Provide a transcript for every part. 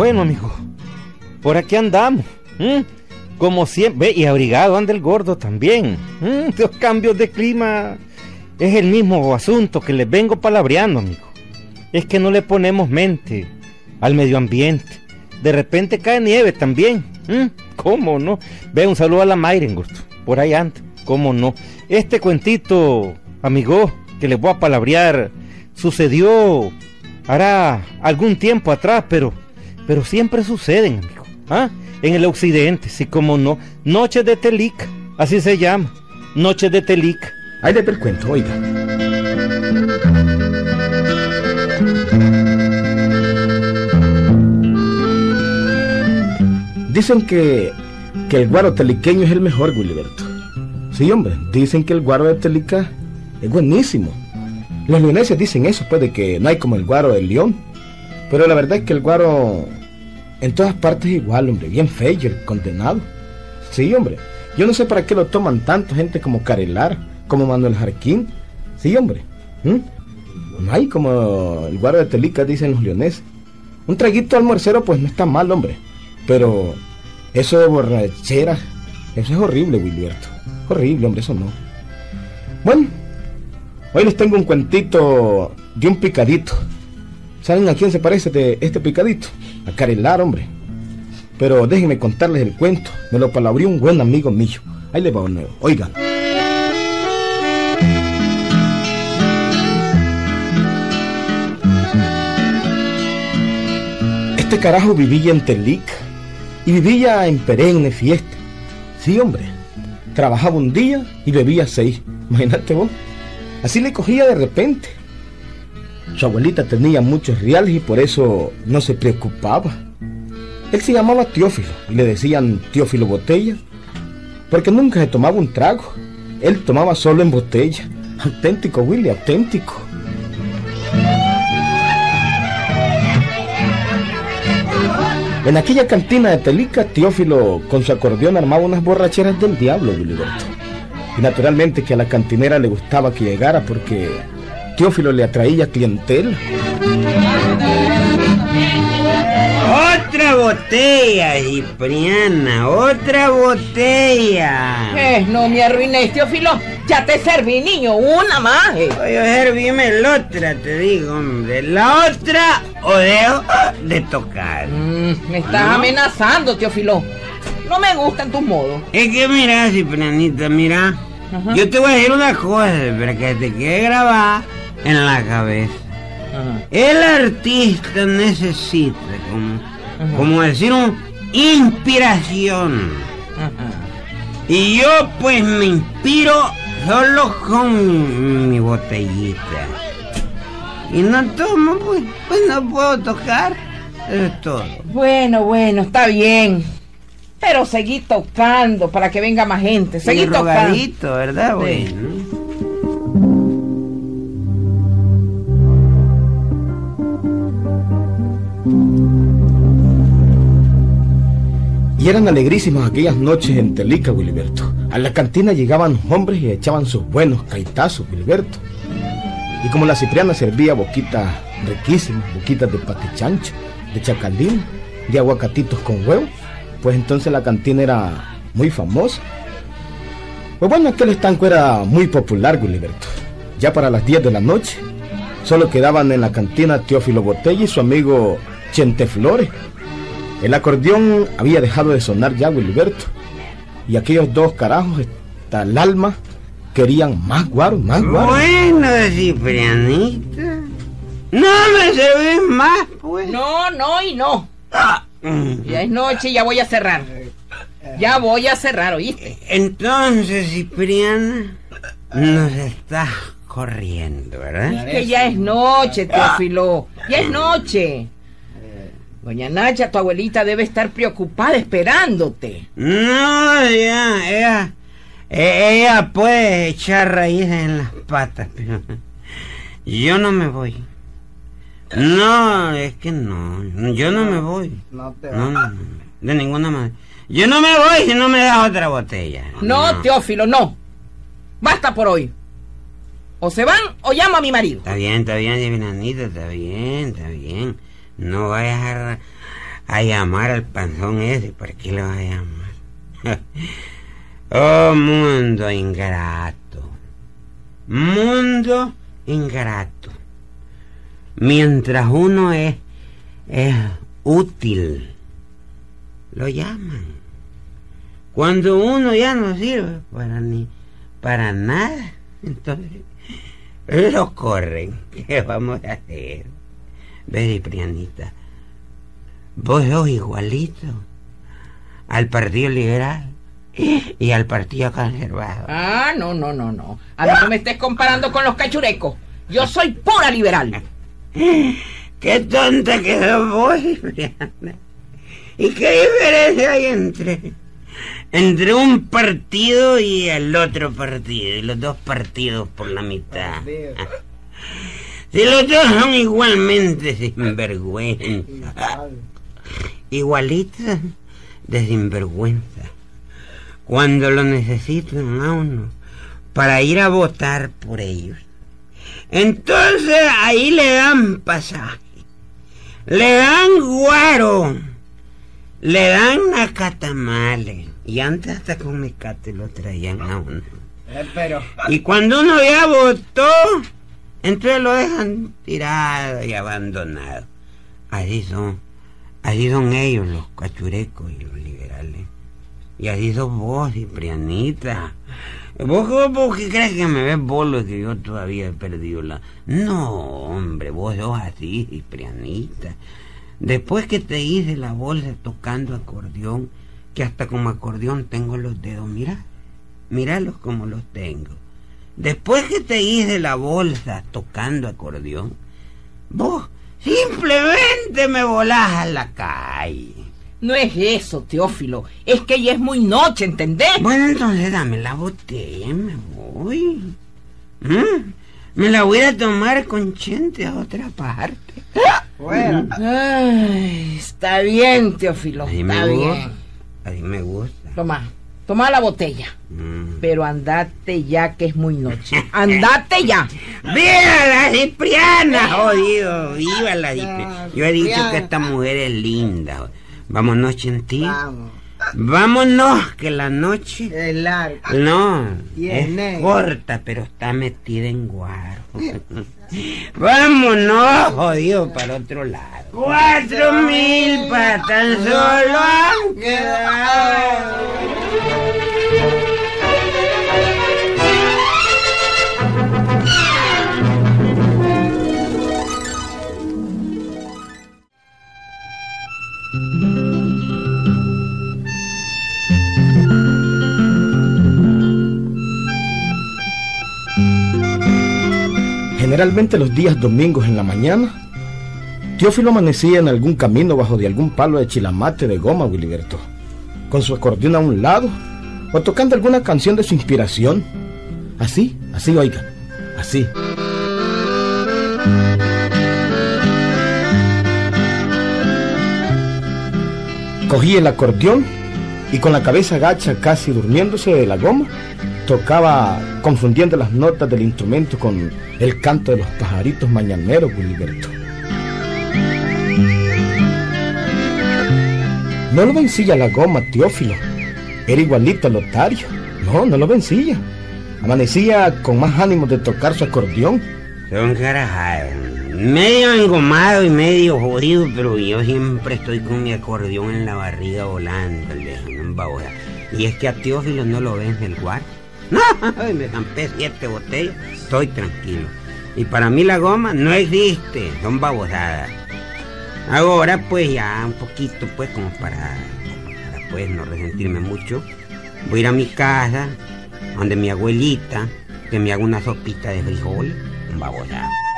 Bueno, amigo, por aquí andamos. Como siempre, y abrigado anda el gordo también. Los cambios de clima es el mismo asunto que les vengo palabreando, amigo. Es que no le ponemos mente al medio ambiente. De repente cae nieve también. ¿Cómo no? Ve un saludo a la Mayren. Por ahí anda. ¿Cómo no? Este cuentito, amigo, que les voy a palabrear, sucedió hará algún tiempo atrás, pero pero siempre suceden, amigo. ¿Ah? En el occidente, sí como no. Noches de Telica, así se llama. Noches de Telica. Ahí le cuento, oiga. Dicen que, que el guaro teliqueño es el mejor, Gilberto. Sí, hombre, dicen que el guaro de Telica es buenísimo. Los leoneses dicen eso, pues, de que no hay como el guaro del león. Pero la verdad es que el guaro en todas partes igual, hombre, bien feo, condenado. Sí, hombre. Yo no sé para qué lo toman tanto gente como Carelar, como Manuel Jarquín. Sí, hombre. ¿Mm? No hay como el guarda de Telica, dicen los leoneses. Un traguito almuercero, pues no está mal, hombre. Pero eso de borrachera, eso es horrible, Wilberto. Horrible, hombre, eso no. Bueno, hoy les tengo un cuentito de un picadito. ¿Saben a quién se parece de este picadito? A Carelar, hombre. Pero déjenme contarles el cuento. Me lo palabrió un buen amigo mío. Ahí le va de nuevo. Oigan. Este carajo vivía en Telic y vivía en perenne fiesta. Sí, hombre. Trabajaba un día y bebía seis. Imagínate vos. Así le cogía de repente. Su abuelita tenía muchos reales y por eso no se preocupaba. Él se llamaba Teófilo y le decían Teófilo Botella, porque nunca se tomaba un trago. Él tomaba solo en botella. Auténtico, Willy, auténtico. En aquella cantina de Telica, Teófilo con su acordeón armaba unas borracheras del diablo, Berto. Y naturalmente que a la cantinera le gustaba que llegara porque Teófilo le atraía clientela. Otra botella, Cipriana, otra botella. Eh, no me arruines, Teófilo. Ya te serví, niño, una más. Eh. Oye, servíme la otra, te digo, hombre. La otra o dejo de tocar. Mm, me estás amenazando, Teófilo. No me gustan tus modos. Es que mira, Ciprianita, mira. Yo te voy a decir una cosa para que te quede grabada en la cabeza. El artista necesita, como, como decir, un inspiración. Y yo pues me inspiro solo con mi, botellita. Y no tomo, pues, pues no puedo tocar. es todo. Bueno, bueno, está bien. Pero seguí tocando para que venga más gente. Seguí tocando. ¿verdad? Bueno. Y eran alegrísimas aquellas noches en Telica, Wilberto. A la cantina llegaban hombres y echaban sus buenos caitazos, Wilberto. Y como la cipriana servía boquitas riquísimas, boquitas de patichancho, de chacalín, de aguacatitos con huevo, pues entonces la cantina era muy famosa. Pues bueno, aquel estanco era muy popular, Wilberto. Ya para las 10 de la noche, solo quedaban en la cantina Teófilo Botella y su amigo Chente Flores el acordeón había dejado de sonar ya, Wilberto. Y aquellos dos carajos, hasta el alma, querían más guaro, más guaro. Bueno, Ciprianita. No me servís más, pues. No, no y no. Ah. Ya es noche, ya voy a cerrar. Ya voy a cerrar, ¿oíste? Entonces, Cipriana, nos estás corriendo, ¿verdad? Es que ya es noche, Teófilo. Ya es noche. Doña Nacha, tu abuelita debe estar preocupada esperándote. No, ya, ella, ella puede echar raíces en las patas, pero yo no me voy. No, es que no, yo no me voy. No, te no, no, de ninguna manera. Yo no me voy si no me das otra botella. No, Teófilo, no. Basta por hoy. O se van o llamo a mi marido. Está bien, está bien, Divinanita, está bien, está bien. No vayas a llamar al panzón ese? ¿Por qué lo vas a llamar? oh, mundo ingrato. Mundo ingrato. Mientras uno es, es útil, lo llaman. Cuando uno ya no sirve para ni para nada, entonces lo corren. ¿Qué vamos a hacer? Ve, Prianita, vos sos igualito al Partido Liberal y al Partido Conservador. Ah, no, no, no, no. A mí no me estés comparando con los cachurecos. Yo soy pura liberal. Qué tonta que vos. ¿Y qué diferencia hay entre, entre un partido y el otro partido? Y los dos partidos por la mitad. Si los dos son igualmente sinvergüenza. Igualitos de sinvergüenza. Cuando lo necesitan a uno para ir a votar por ellos. Entonces ahí le dan pasaje. Le dan guaro. Le dan nacatamales. Y antes hasta con mecate lo traían a uno. pero... Y cuando uno ya votó, entonces lo dejan tirado y abandonado. Así son. Así son ellos, los cachurecos y los liberales. Y así sos vos, Ciprianita. ¿Vos, vos qué crees que me ves bolo y que yo todavía he perdido la... No, hombre, vos sos así, Ciprianita. Después que te hice la bolsa tocando acordeón, que hasta como acordeón tengo los dedos, mira, míralos como los tengo. Después que te hice la bolsa tocando acordeón, vos simplemente me volás a la calle. No es eso, Teófilo. Es que ya es muy noche, ¿entendés? Bueno, entonces dame la botella y me voy. ¿Mm? Me la voy a tomar con Chente a otra parte. Bueno. Ay, está bien, Teófilo. Está me bien. gusta. Así me gusta. Toma, toma la botella. Mm. Pero andate ya que es muy noche. Andate ya. ¡Viva la Cipriana, jodido! ¡Viva la Cipriana! Yo he dicho que esta mujer es linda. Vámonos, Chentí. Vamos. Vámonos, que la noche... Es largo. No, Y es corta, pero está metida en guaro. Vámonos, jodido, para otro lado. Cuatro mil para tan solo han quedado. Generalmente los días domingos en la mañana, Teófilo amanecía en algún camino bajo de algún palo de chilamate de goma, Wiliberto, con su acordeón a un lado, o tocando alguna canción de su inspiración. Así, así, oigan, así. Cogía el acordeón y con la cabeza gacha, casi durmiéndose de la goma, tocaba confundiendo las notas del instrumento con el canto de los pajaritos mañaneros, Gilberto. No lo vencilla la goma, Teófilo. Era igualito al Lotario. No, no lo vencilla. Amanecía con más ánimo de tocar su acordeón. Son carajadas. Medio engomado y medio jodido, pero yo siempre estoy con mi acordeón en la barriga volando, el. Y es que a Teófilo no lo vence el guardia. No, me zampé siete botellas, estoy tranquilo. Y para mí la goma no existe, son babosadas. Ahora pues ya un poquito pues como para, para pues no resentirme mucho, voy a ir a mi casa, donde mi abuelita, que me haga una sopita de frijol, un.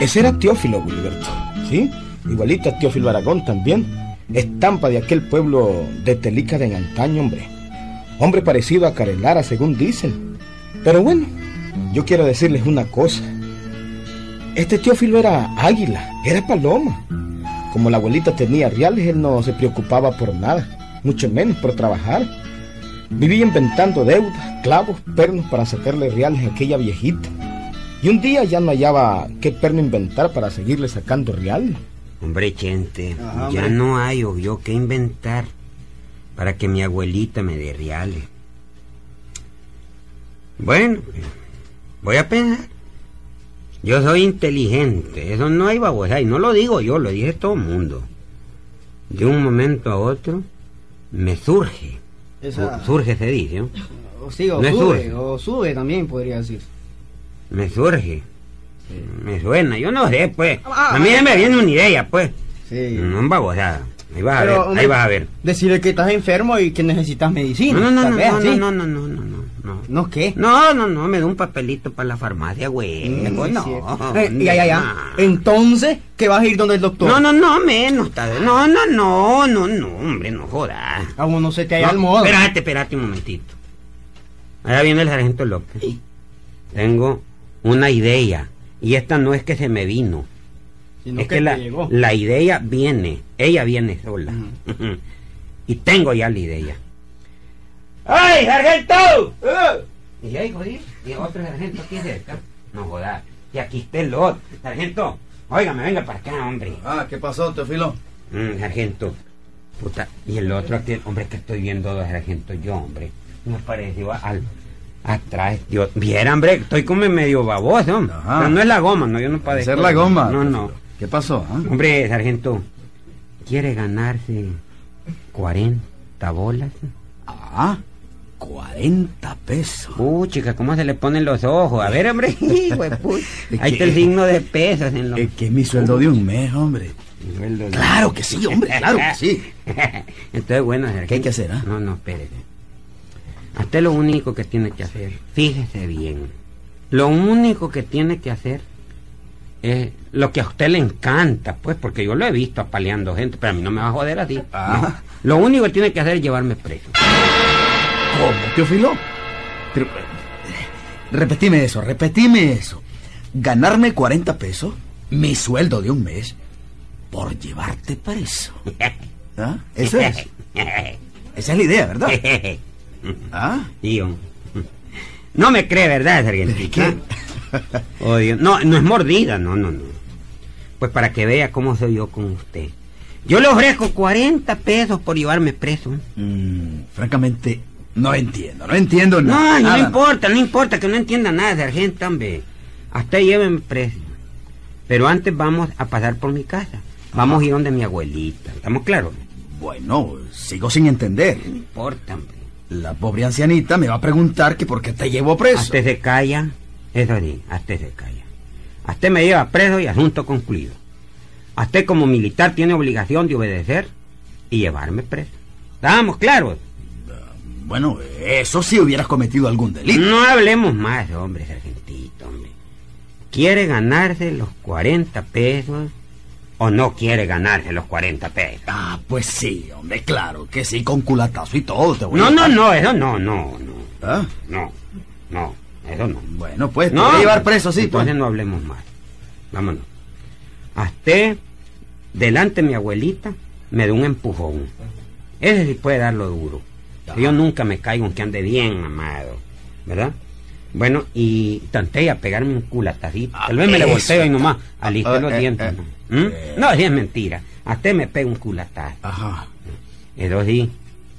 Ese era Teófilo, Gilberto, ¿sí? Igualito Teófilo Aragón también. Estampa de aquel pueblo de Telica de antaño, hombre. Hombre parecido a Carelara, según dicen. Pero bueno, yo quiero decirles una cosa. Este Teófilo era águila, era paloma. Como la abuelita tenía reales, él no se preocupaba por nada, mucho menos por trabajar. Vivía inventando deudas, clavos, pernos para sacarle reales a aquella viejita. Y un día ya no hallaba qué perno inventar para seguirle sacando reales. Hombre, gente, Ajá, ya no hay o yo qué inventar para que mi abuelita me dé reales. Bueno, voy a pensar. Yo soy inteligente, eso no hay babosa, y no lo digo yo, lo dice todo el mundo. De un momento a otro me surge, Esa- surge se dice, ¿no? O sí, o No sube, o sube también podría decir. Me surge, me suena, yo no sé, pues. Ah, a mí se me viene una idea, pues. Sí. No babosada, ahí vas a ver, hombre, ahí vas a ver. Decirle que estás enfermo y que necesitas medicina. No, no, no, no, vez, no, ¿sí? no, no, no, no, no, no. ¿No qué? No, no, no, me da un papelito para la farmacia, güey. Mm, Pues no. cierto. Eh, ya, ya, ya. no. Entonces, ¿qué vas a ir donde el doctor? No, no, no, menos, bien. No, no, no, no, no, hombre, no jodas. Aún no se te No, el modo. Espérate, espérate un momentito. Allá viene el sargento López. Tengo una idea. Y esta no es que se me vino. Sino es que, la, llegó. la idea viene. Ella viene sola. y tengo ya la idea. ¡Ay, sargento! Y ahí, jodí. Y otro sargento aquí cerca. No jodas. Y aquí está el otro. Sargento, óigame, venga para acá, hombre. Ah, ¿qué pasó, Teofilo? Mm, sargento. Puta. Y el otro aquí, hombre, que estoy viendo dos sargentos yo, hombre. Me pareció al. Atrás, Dios. Viera, hombre, estoy como medio baboso. Pero no es la goma, no, yo no padezco. Hacer la goma. No, no. ¿Qué pasó? ah? Hombre, sargento, ¿quiere ganarse 40 bolas? Ah, 40 pesos. Uh, chica, ¿cómo se le ponen los ojos? A ver, hombre, Ahí está el signo de pesos en los... Es que es mi sueldo de un mes, hombre. De- Claro que sí, hombre, claro que sí. Entonces, bueno, sargento. ¿Qué hay que hacer, ah? No, no, espérese. A usted lo único que tiene que hacer, fíjese bien, lo único que tiene que hacer es lo que a usted le encanta, pues, porque yo lo he visto apaleando gente, pero a mí no me va a joder así. Ah. No. Lo único que tiene que hacer es llevarme preso. ¿Cómo, Teofilo? Pero, eh, repetime eso, repetime eso. Ganarme 40 pesos, mi sueldo de un mes, por llevarte preso. ¿Ah? Eso es. Esa es la idea, ¿verdad? ¿Ah? Tío. No me cree, ¿verdad, sargentito? ¿Qué? Oh. No, no es mordida, no, no, no. Pues para que vea cómo soy yo con usted. Yo le ofrezco 40 pesos por llevarme preso. Mm, francamente, no entiendo, no entiendo No, nada. no, nada. importa, no importa que no entienda nada, sargento, hombre. Hasta llévenme preso. Pero antes vamos a pasar por mi casa. Vamos a ir donde mi abuelita. ¿Estamos claros? Bueno, sigo sin entender. No importa, hombre. La pobre ancianita me va a preguntar que por qué te llevo preso. Hasta se calla. Eso sí, hasta se calla. Hasta me lleva preso y asunto concluido. Hasta como militar tiene obligación de obedecer y llevarme preso. ¿Estamos claros? Bueno, eso si hubieras cometido algún delito. No hablemos más, hombre, sargentito, hombre. ¿Quiere ganarse los 40 pesos o no quiere ganarse los 40 pesos? Ah, pues sí, hombre, claro que sí, con culatazo y todo. Te voy No, a no, no, eso no, no, no, ¿Ah? no, no, eso no. Bueno, pues, te No, voy a llevar preso, sí. entonces pues. no hablemos más. Vámonos. Hasta delante de mi abuelita me da un empujón. Ese sí puede darlo duro. Yo nunca me caigo aunque ande bien, amado. ¿Verdad? Bueno, y tanté a pegarme un culatacito. Ah, Tal vez me le volteo y nomás aliste Ah, los eh, dientes. eh, ¿no? ¿Mm? eh. No, sí es mentira. Hasta me pega un culatazo. Ajá. Eso sí.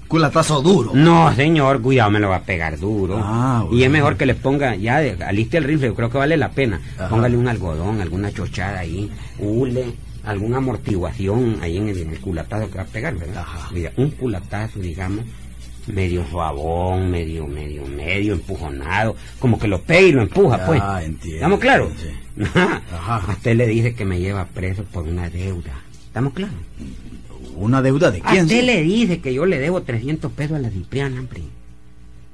Culatazo duro. No, señor, cuidado, me lo va a pegar duro. Ah, Y es mejor que le ponga, ya, de- aliste el rifle, yo creo que vale la pena. Ajá. Póngale un algodón, alguna chochada ahí, hule, alguna amortiguación ahí en el, en el culatazo que va a pegar, ¿verdad? Ajá. Mira, un culatazo, digamos, medio suavón, medio, medio, medio empujonado, como que lo pega y lo empuja, Ya, pues. entiendo, ¿Estamos claros? Ajá. A usted le dice que me lleva preso por una deuda. ¿Estamos claros? ¿Una deuda de A quién? usted sí? le dice que yo le debo 300 pesos a la Cipriana, hombre.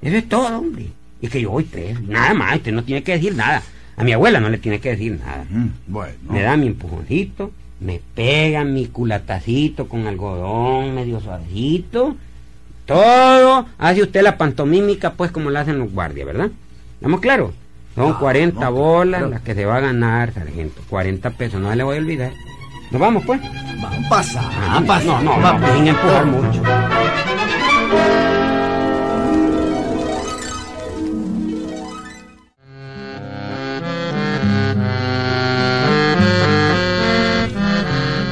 Eso es todo, hombre. Y que yo voy preso. Nada más, usted no tiene que decir nada. A mi abuela no le tiene que decir nada. Mm, bueno. Me da mi empujoncito, me pega mi culatacito con algodón medio suavecito. Todo hace usted la pantomímica, pues como la hacen los guardias, ¿verdad? ¿Estamos claros? Son ah, 40 bolas las que se va a ganar, sargento. 40 pesos, no le voy a olvidar. Nos vamos, pues. Vamos, pasa, ah, pasa. No, no, vamos, no, sin empujar mucho.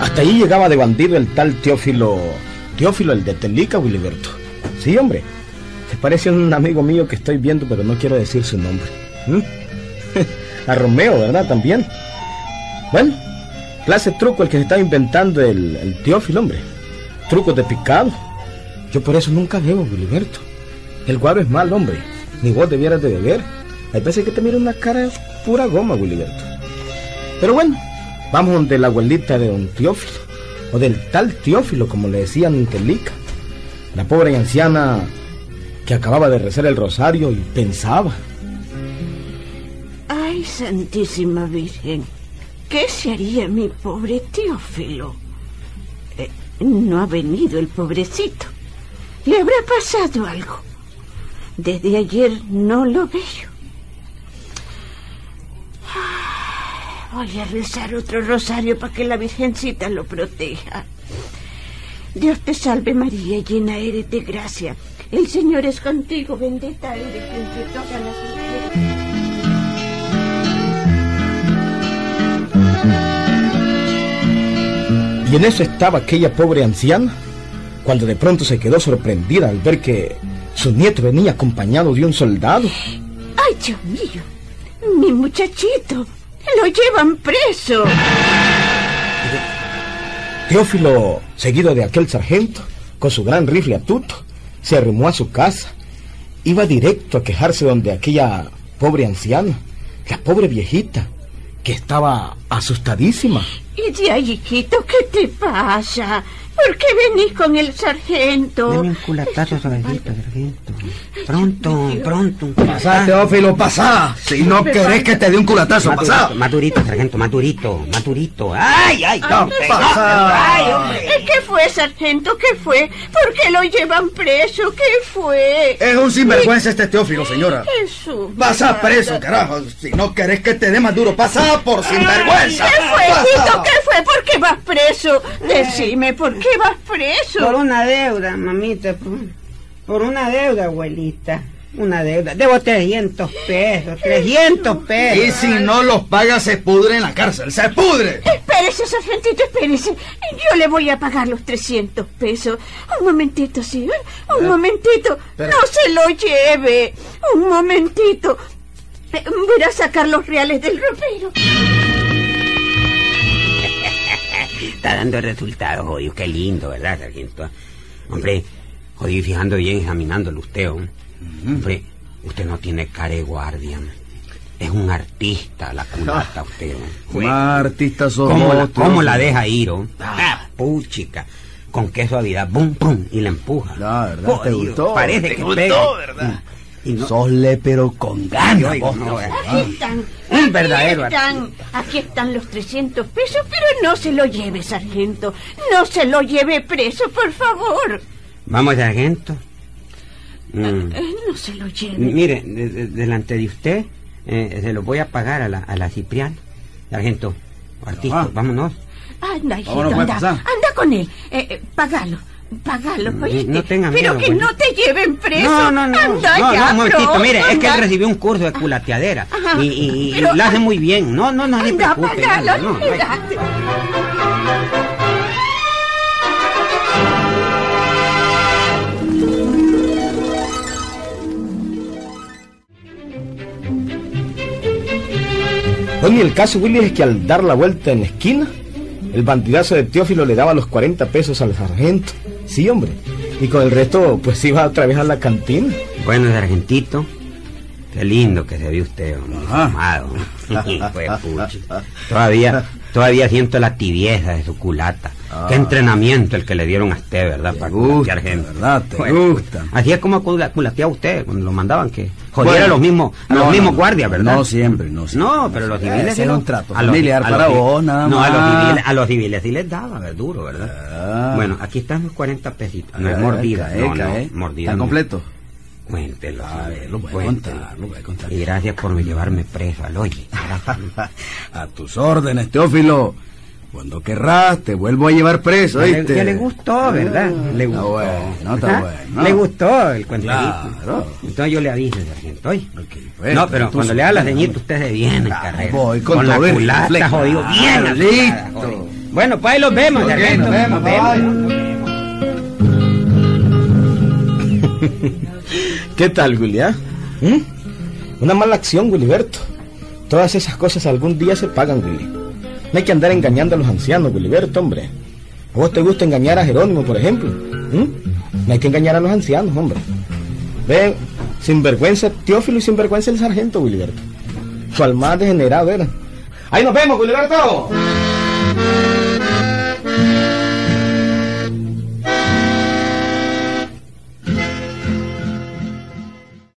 Hasta ahí llegaba de bandido el tal Teófilo, Teófilo el de Telica, Wiliberto. Sí, hombre. Se parece a un amigo mío que estoy viendo, pero no quiero decir su nombre. ¿Mm? a Romeo, ¿verdad? También. Bueno, clase truco el que se estaba inventando el, el Teófilo, hombre. Trucos de picado. Yo por eso nunca bebo, Wiliberto. El guaro es mal, hombre. Ni vos debieras de beber. Hay veces que te mira una cara pura goma, Wiliberto. Pero bueno, vamos donde la abuelita de don Teófilo, o del tal Teófilo, como le decían en Telica. La pobre anciana que acababa de rezar el rosario y pensaba. Ay, Santísima Virgen, ¿qué se haría mi pobre Teófilo? Eh, no ha venido el pobrecito. ¿Le habrá pasado algo? Desde ayer no lo veo. Voy a rezar otro rosario para que la Virgencita lo proteja. Dios te salve María, llena eres de gracia. El Señor es contigo, bendita eres entre todas las mujeres. Y en eso estaba aquella pobre anciana, cuando de pronto se quedó sorprendida al ver que su nieto venía acompañado de un soldado. ¡Ay, Dios mío! Mi muchachito. Lo llevan preso. Teófilo, seguido de aquel sargento, con su gran rifle a tuto, se arrimó a su casa. Iba directo a quejarse donde aquella pobre anciana, la pobre viejita, que estaba asustadísima. Y de ahí, hijito, ¿qué te pasa? ¿Por qué venís con el sargento? Deme un culatazo suavecito, sargento. Pronto, pronto. un Pasá, culatazo. Teófilo, pasá. Si no querés que te dé un culatazo, pasá. durito, sargento, más durito, más durito. ¡Ay, ay! No, pasá. ¡Ay, hombre! Eh, ¿Qué fue, sargento? ¿Qué fue? ¿Por qué lo llevan preso? ¿Qué fue? Es un sinvergüenza este Teófilo, señora. Jesús. Pasá preso, carajo. Si no querés que te dé más duro, pasá por sinvergüenza. ¿Qué fue, hijito? ¿Qué fue? ¿Por qué vas preso? Decime, ¿por qué vas preso? Por una deuda, mamita. Por, por una deuda, abuelita. Una deuda. Debo 300 pesos. 300 Y pesos. si no los paga, se pudre en la cárcel. ¡Se pudre! Espérese, sargentito, espérese. Yo le voy a pagar los 300 pesos. Un momentito, señor. Un momentito. pero- No se lo lleve. Un momentito. Eh, Voy a sacar los reales del ropero. Está dando resultados, jodido. Qué lindo, ¿verdad, sargento? Hombre, jodido, y fijando bien, examinándolo usted, hombre. Hombre, usted no tiene cara de guardia. Es un artista, la culata usted. Jue- artista ¿Cómo la, cómo la deja ir, oh? Ah, puchica. Con qué suavidad, bum, pum, y la empuja. Ah, ¿verdad? ¿Te Jodido, gustó? Parece ¿Te que gustó, pega. verdad? Y no, Sos pero con ganas, oiga, vos, no, Teófilo. Aquí están. Un aquí están. Aquí están los 300 pesos, pero no se lo lleve, sargento. No se lo lleve preso, por favor. Vamos, sargento. Mm. Eh, no se lo lleve. Mire, de- de- delante de usted, eh, se lo voy a pagar a la, a la Cipriana. Sargento, artista, Ah. vámonos. Anda, hijito, pues, anda. Anda con él. Eh, eh, pagalo. Pagalo, Mm, oíste. no tenga Pero miedo, que bueno. no te lleven preso. No, no, no. Anda no, ya, no, un momentito. Mire, es que él recibió un curso de culateadera. Ajá. Y, y, y Pero- lo hace muy bien. No, no, no, se Anda, preocupe. pagalo. no, no, no hay- anda. Bueno, y el caso, Willy, es que al dar la vuelta en la esquina, el bandidazo de Teófilo le daba los 40 pesos al sargento. Sí, hombre. Y con el resto, pues iba otra vez a la cantina. Bueno, sargentito. Qué lindo que se ve usted. Amado. Pues, pucha. Todavía, todavía siento la tibieza de su culata. Ah. Qué entrenamiento el que le dieron a usted, ¿verdad? Te Para gusta, gente. ¿verdad? Te Bueno, gusta. Así es como cula- culateaba usted cuando lo mandaban que jodiera Bueno, a los mismos, a no, los mismos no. guardias, ¿verdad? No siempre, no siempre. No, pero los civiles era un trato a los- familiar a los vos, nada No, a los más. civiles, a los civiles sí les daba, es duro, ¿verdad? Ah. Bueno, aquí están los 40 pesitos. No es mordida, cae, no, cae. no, mordida. ¿Están no. completos? Cuéntelo. A ver, lo voy a cuéntelo. contar, lo voy a contar. Y gracias por llevarme preso al oye. A tus órdenes, Teófilo. Cuando querrás, te vuelvo a llevar preso, le, ¿oíste? ya le gustó, ¿verdad? Le Está gustó. bueno, está ¿Ah? bueno. Le gustó el cuentecito. Claro. Entonces yo le aviso, sargento. oye. Ok, pues, no, pero cuando le da la ceñita, usted se viene, carrera. voy con la todo el culata, reflejo. jodido, bien. Apurada, listo. jodido. Bueno, pues ahí los vemos, Ok, Ernesto. nos vemos, bye. ¿Qué tal, Willy? ah? ¿Mm? Una mala acción, Willyberto. Todas esas cosas algún día se pagan, Willy. No hay que andar engañando a los ancianos, Willyberto, hombre. ¿A vos te gusta engañar a Jerónimo, por ejemplo? ¿Mm? No hay que engañar a los ancianos, hombre. Ven, sinvergüenza Teófilo y sinvergüenza el sargento, Willyberto. Su alma degenerado era. Ahí nos vemos, Willyberto.